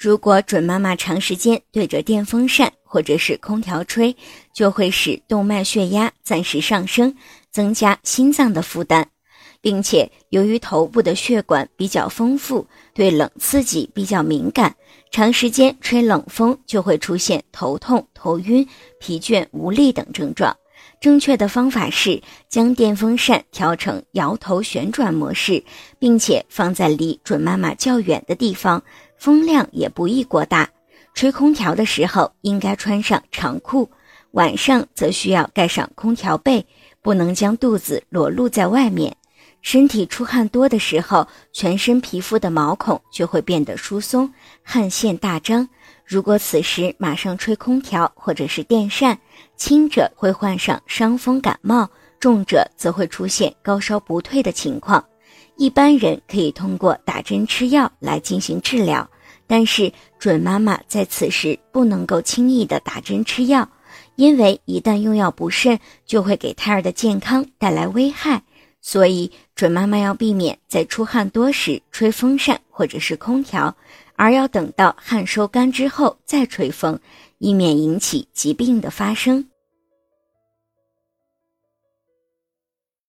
如果准妈妈长时间对着电风扇或者是空调吹，就会使动脉血压暂时上升，增加心脏的负担，并且由于头部的血管比较丰富，对冷刺激比较敏感，长时间吹冷风就会出现头痛、头晕、疲倦无力等症状。正确的方法是将电风扇调成摇头旋转模式，并且放在离准妈妈较远的地方，风量也不宜过大。吹空调的时候应该穿上长裤，晚上则需要盖上空调被，不能将肚子裸露在外面。身体出汗多的时候，全身皮肤的毛孔就会变得疏松，汗腺大张。如果此时马上吹空调或者是电扇，轻者会患上伤风感冒，重者则会出现高烧不退的情况。一般人可以通过打针吃药来进行治疗，但是准妈妈在此时不能够轻易的打针吃药，因为一旦用药不慎，就会给胎儿的健康带来危害。所以准妈妈要避免在出汗多时吹风扇或者是空调。而要等到汗收干之后再吹风，以免引起疾病的发生。